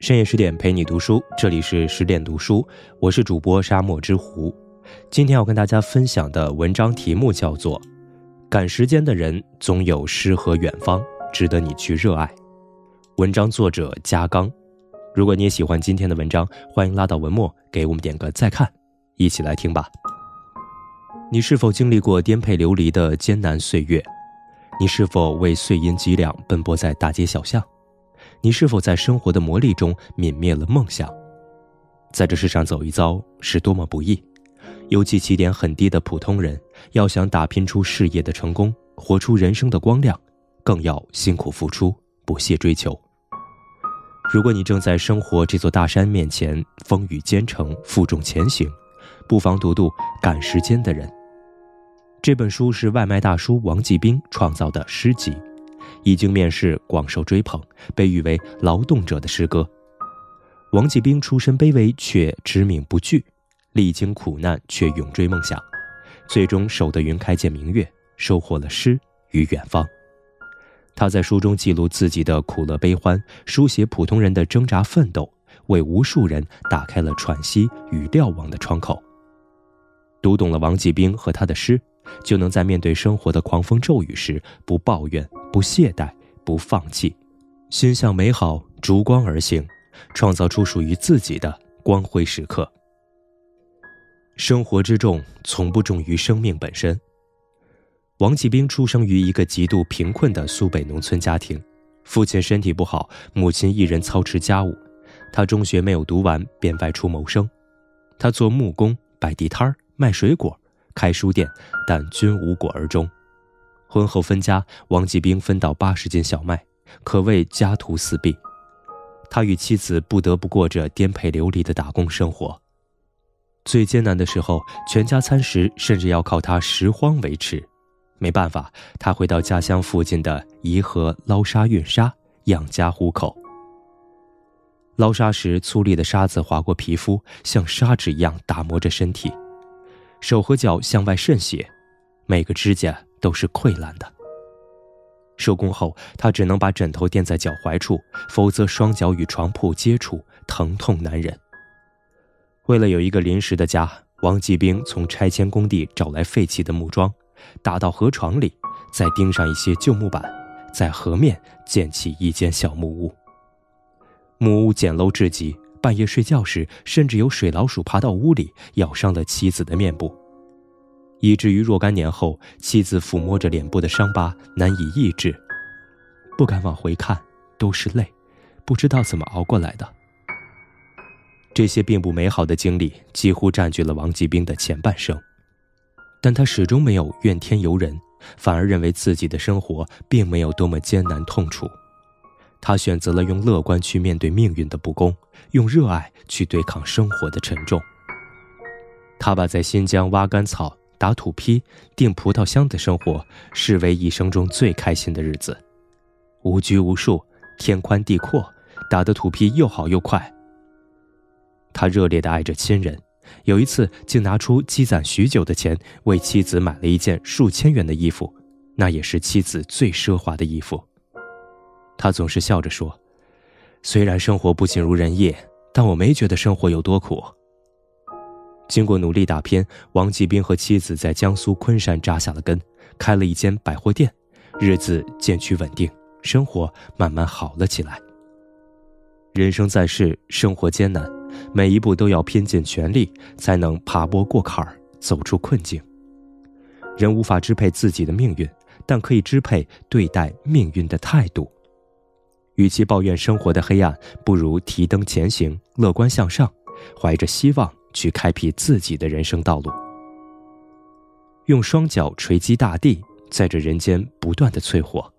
深夜十点陪你读书，这里是十点读书，我是主播沙漠之狐。今天要跟大家分享的文章题目叫做《赶时间的人总有诗和远方，值得你去热爱》。文章作者加刚。如果你也喜欢今天的文章，欢迎拉到文末给我们点个再看，一起来听吧。你是否经历过颠沛流离的艰难岁月？你是否为碎银几两奔波在大街小巷？你是否在生活的磨砺中泯灭了梦想？在这世上走一遭是多么不易，尤其起点很低的普通人，要想打拼出事业的成功，活出人生的光亮，更要辛苦付出，不懈追求。如果你正在生活这座大山面前风雨兼程，负重前行，不妨读读《赶时间的人》这本书，是外卖大叔王继兵创造的诗集。一经面世，广受追捧，被誉为劳动者的诗歌。王继兵出身卑微，却知命不惧，历经苦难却永追梦想，最终守得云开见明月，收获了诗与远方。他在书中记录自己的苦乐悲欢，书写普通人的挣扎奋斗，为无数人打开了喘息与瞭望的窗口。读懂了王继兵和他的诗。就能在面对生活的狂风骤雨时，不抱怨、不懈怠、不放弃，心向美好，逐光而行，创造出属于自己的光辉时刻。生活之重，从不重于生命本身。王继兵出生于一个极度贫困的苏北农村家庭，父亲身体不好，母亲一人操持家务，他中学没有读完，便外出谋生。他做木工、摆地摊儿、卖水果。开书店，但均无果而终。婚后分家，王继兵分到八十斤小麦，可谓家徒四壁。他与妻子不得不过着颠沛流离的打工生活。最艰难的时候，全家餐食甚至要靠他拾荒维持。没办法，他回到家乡附近的沂河捞沙运沙，养家糊口。捞沙时，粗粝的沙子划过皮肤，像砂纸一样打磨着身体。手和脚向外渗血，每个指甲都是溃烂的。收工后，他只能把枕头垫在脚踝处，否则双脚与床铺接触，疼痛难忍。为了有一个临时的家，王继兵从拆迁工地找来废弃的木桩，打到河床里，再钉上一些旧木板，在河面建起一间小木屋。木屋简陋至极。半夜睡觉时，甚至有水老鼠爬到屋里，咬伤了妻子的面部，以至于若干年后，妻子抚摸着脸部的伤疤，难以抑制，不敢往回看，都是泪，不知道怎么熬过来的。这些并不美好的经历几乎占据了王继兵的前半生，但他始终没有怨天尤人，反而认为自己的生活并没有多么艰难痛楚。他选择了用乐观去面对命运的不公，用热爱去对抗生活的沉重。他把在新疆挖干草、打土坯、订葡萄香的生活视为一生中最开心的日子，无拘无束，天宽地阔，打的土坯又好又快。他热烈地爱着亲人，有一次竟拿出积攒许久的钱为妻子买了一件数千元的衣服，那也是妻子最奢华的衣服。他总是笑着说：“虽然生活不尽如人意，但我没觉得生活有多苦。”经过努力打拼，王继兵和妻子在江苏昆山扎下了根，开了一间百货店，日子渐趋稳定，生活慢慢好了起来。人生在世，生活艰难，每一步都要拼尽全力，才能爬坡过坎儿，走出困境。人无法支配自己的命运，但可以支配对待命运的态度。与其抱怨生活的黑暗，不如提灯前行，乐观向上，怀着希望去开辟自己的人生道路。用双脚锤击大地，在这人间不断的淬火。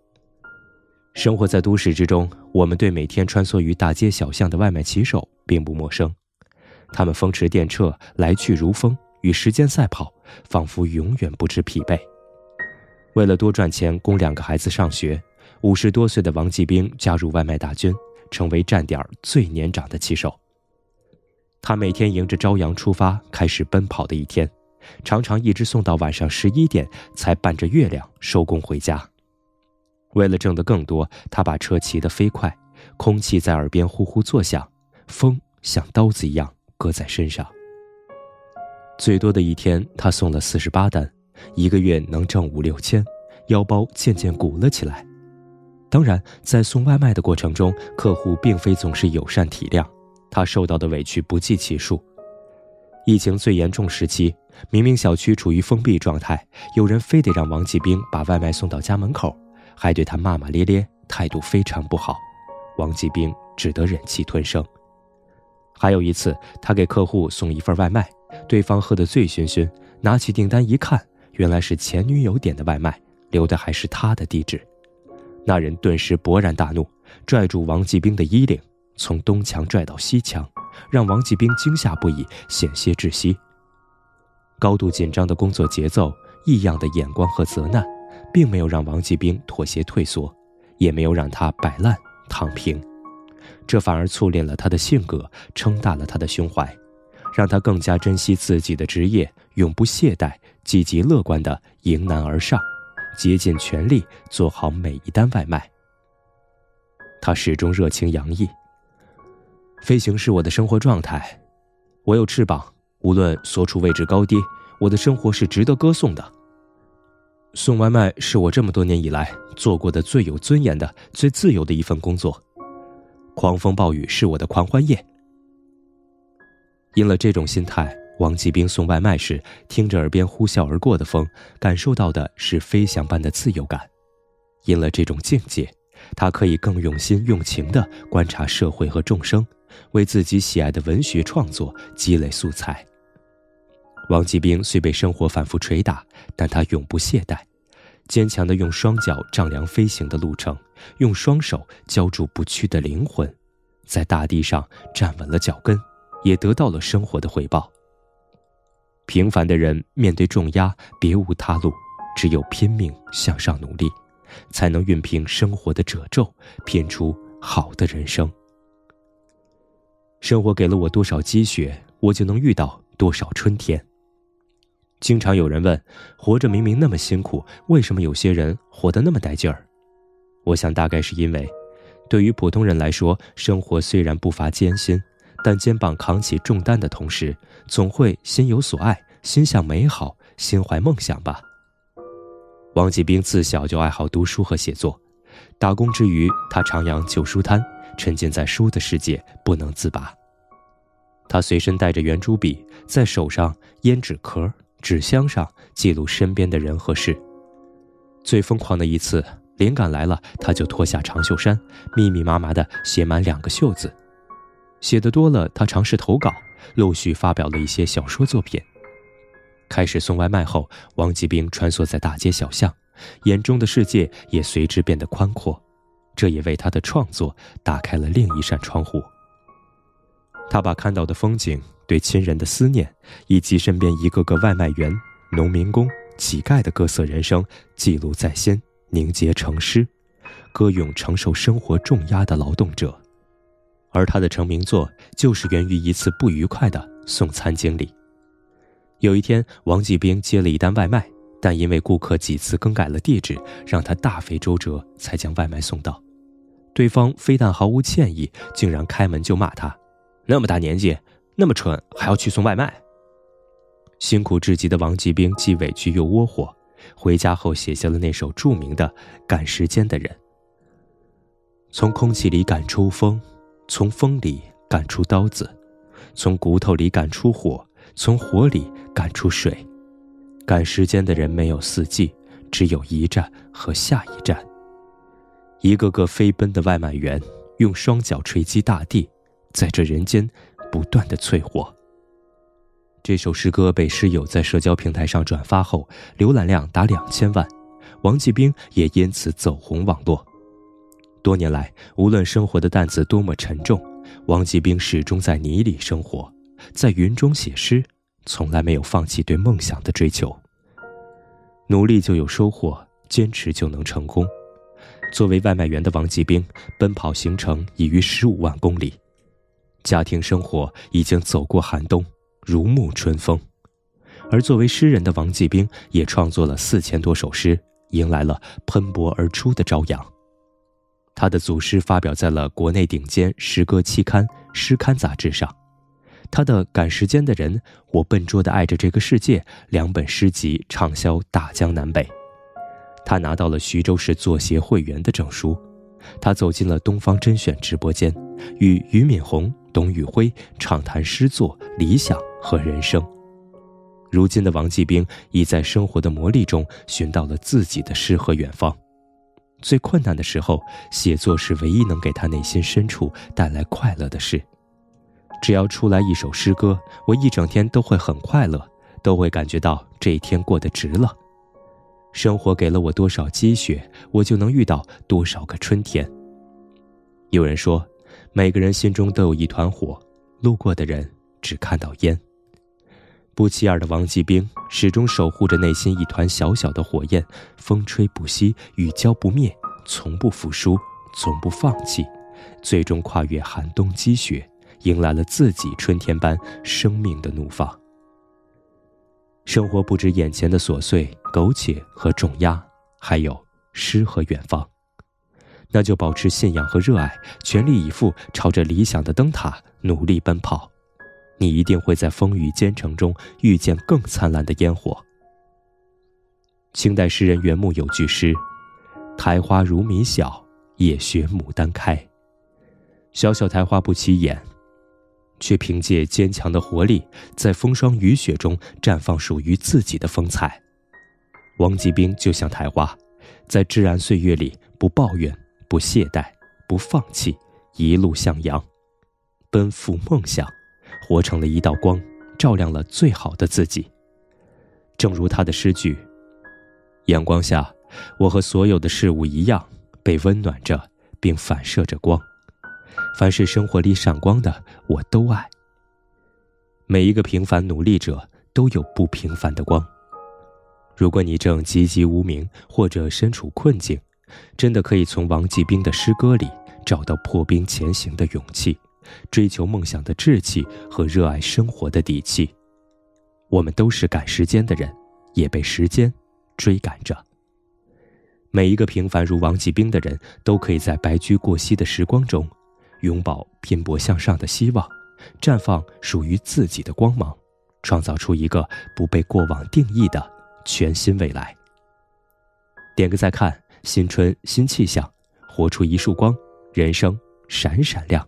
生活在都市之中，我们对每天穿梭于大街小巷的外卖骑手并不陌生，他们风驰电掣，来去如风，与时间赛跑，仿佛永远不知疲惫。为了多赚钱供两个孩子上学。五十多岁的王继兵加入外卖大军，成为站点最年长的骑手。他每天迎着朝阳出发，开始奔跑的一天，常常一直送到晚上十一点才伴着月亮收工回家。为了挣得更多，他把车骑得飞快，空气在耳边呼呼作响，风像刀子一样割在身上。最多的一天，他送了四十八单，一个月能挣五六千，腰包渐渐鼓了起来。当然，在送外卖的过程中，客户并非总是友善体谅，他受到的委屈不计其数。疫情最严重时期，明明小区处于封闭状态，有人非得让王继兵把外卖送到家门口，还对他骂骂咧咧，态度非常不好。王继兵只得忍气吞声。还有一次，他给客户送一份外卖，对方喝得醉醺醺，拿起订单一看，原来是前女友点的外卖，留的还是他的地址。那人顿时勃然大怒，拽住王继兵的衣领，从东墙拽到西墙，让王继兵惊吓不已，险些窒息。高度紧张的工作节奏、异样的眼光和责难，并没有让王继兵妥协退缩，也没有让他摆烂躺平，这反而淬炼了他的性格，撑大了他的胸怀，让他更加珍惜自己的职业，永不懈怠，积极乐观地迎难而上。竭尽全力做好每一单外卖。他始终热情洋溢。飞行是我的生活状态，我有翅膀，无论所处位置高低，我的生活是值得歌颂的。送外卖是我这么多年以来做过的最有尊严的、最自由的一份工作。狂风暴雨是我的狂欢夜。因了这种心态。王继兵送外卖时，听着耳边呼啸而过的风，感受到的是飞翔般的自由感。因了这种境界，他可以更用心用情地观察社会和众生，为自己喜爱的文学创作积累素材。王继兵虽被生活反复捶打，但他永不懈怠，坚强地用双脚丈量飞行的路程，用双手浇筑不屈的灵魂，在大地上站稳了脚跟，也得到了生活的回报。平凡的人面对重压，别无他路，只有拼命向上努力，才能熨平生活的褶皱，拼出好的人生。生活给了我多少积雪，我就能遇到多少春天。经常有人问：活着明明那么辛苦，为什么有些人活得那么带劲儿？我想，大概是因为，对于普通人来说，生活虽然不乏艰辛。但肩膀扛起重担的同时，总会心有所爱，心向美好，心怀梦想吧。王继兵自小就爱好读书和写作，打工之余，他徜徉旧书摊，沉浸在书的世界不能自拔。他随身带着圆珠笔，在手上烟纸壳、纸箱上记录身边的人和事。最疯狂的一次，灵感来了，他就脱下长袖衫，密密麻麻地写满两个袖子。写的多了，他尝试投稿，陆续发表了一些小说作品。开始送外卖后，王继兵穿梭在大街小巷，眼中的世界也随之变得宽阔，这也为他的创作打开了另一扇窗户。他把看到的风景、对亲人的思念，以及身边一个个外卖员、农民工、乞丐的各色人生记录在心，凝结成诗，歌咏承受生活重压的劳动者。而他的成名作就是源于一次不愉快的送餐经历。有一天，王继兵接了一单外卖，但因为顾客几次更改了地址，让他大费周折才将外卖送到。对方非但毫无歉意，竟然开门就骂他：“那么大年纪，那么蠢，还要去送外卖。”辛苦至极的王继兵既委屈又窝火，回家后写下了那首著名的《赶时间的人》。从空气里赶出风。从风里赶出刀子，从骨头里赶出火，从火里赶出水。赶时间的人没有四季，只有一站和下一站。一个个飞奔的外卖员，用双脚锤击大地，在这人间不断的淬火。这首诗歌被诗友在社交平台上转发后，浏览量达两千万，王继兵也因此走红网络。多年来，无论生活的担子多么沉重，王继兵始终在泥里生活，在云中写诗，从来没有放弃对梦想的追求。努力就有收获，坚持就能成功。作为外卖员的王继兵，奔跑行程已逾十五万公里，家庭生活已经走过寒冬，如沐春风。而作为诗人的王继兵，也创作了四千多首诗，迎来了喷薄而出的朝阳。他的组诗发表在了国内顶尖诗歌期刊《诗刊》杂志上。他的《赶时间的人》《我笨拙的爱着这个世界》两本诗集畅销大江南北。他拿到了徐州市作协会员的证书。他走进了东方甄选直播间，与俞敏洪、董宇辉畅谈诗作、理想和人生。如今的王继兵已在生活的磨砺中寻到了自己的诗和远方。最困难的时候，写作是唯一能给他内心深处带来快乐的事。只要出来一首诗歌，我一整天都会很快乐，都会感觉到这一天过得值了。生活给了我多少积雪，我就能遇到多少个春天。有人说，每个人心中都有一团火，路过的人只看到烟。不起眼的王继兵始终守护着内心一团小小的火焰，风吹不息，雨浇不灭，从不服输，从不放弃，最终跨越寒冬积雪，迎来了自己春天般生命的怒放。生活不止眼前的琐碎、苟且和重压，还有诗和远方。那就保持信仰和热爱，全力以赴朝着理想的灯塔努力奔跑。你一定会在风雨兼程中遇见更灿烂的烟火。清代诗人袁牧有句诗：“苔花如米小，也学牡丹开。”小小苔花不起眼，却凭借坚强的活力，在风霜雨雪中绽放属于自己的风采。王继兵就像苔花，在至暗岁月里不抱怨、不懈怠、不放弃，一路向阳，奔赴梦想。活成了一道光，照亮了最好的自己。正如他的诗句：“阳光下，我和所有的事物一样，被温暖着，并反射着光。凡是生活里闪光的，我都爱。每一个平凡努力者都有不平凡的光。如果你正籍籍无名，或者身处困境，真的可以从王继兵的诗歌里找到破冰前行的勇气。”追求梦想的志气和热爱生活的底气，我们都是赶时间的人，也被时间追赶着。每一个平凡如王继兵的人，都可以在白驹过隙的时光中，拥抱拼搏向上的希望，绽放属于自己的光芒，创造出一个不被过往定义的全新未来。点个再看，新春新气象，活出一束光，人生闪闪亮。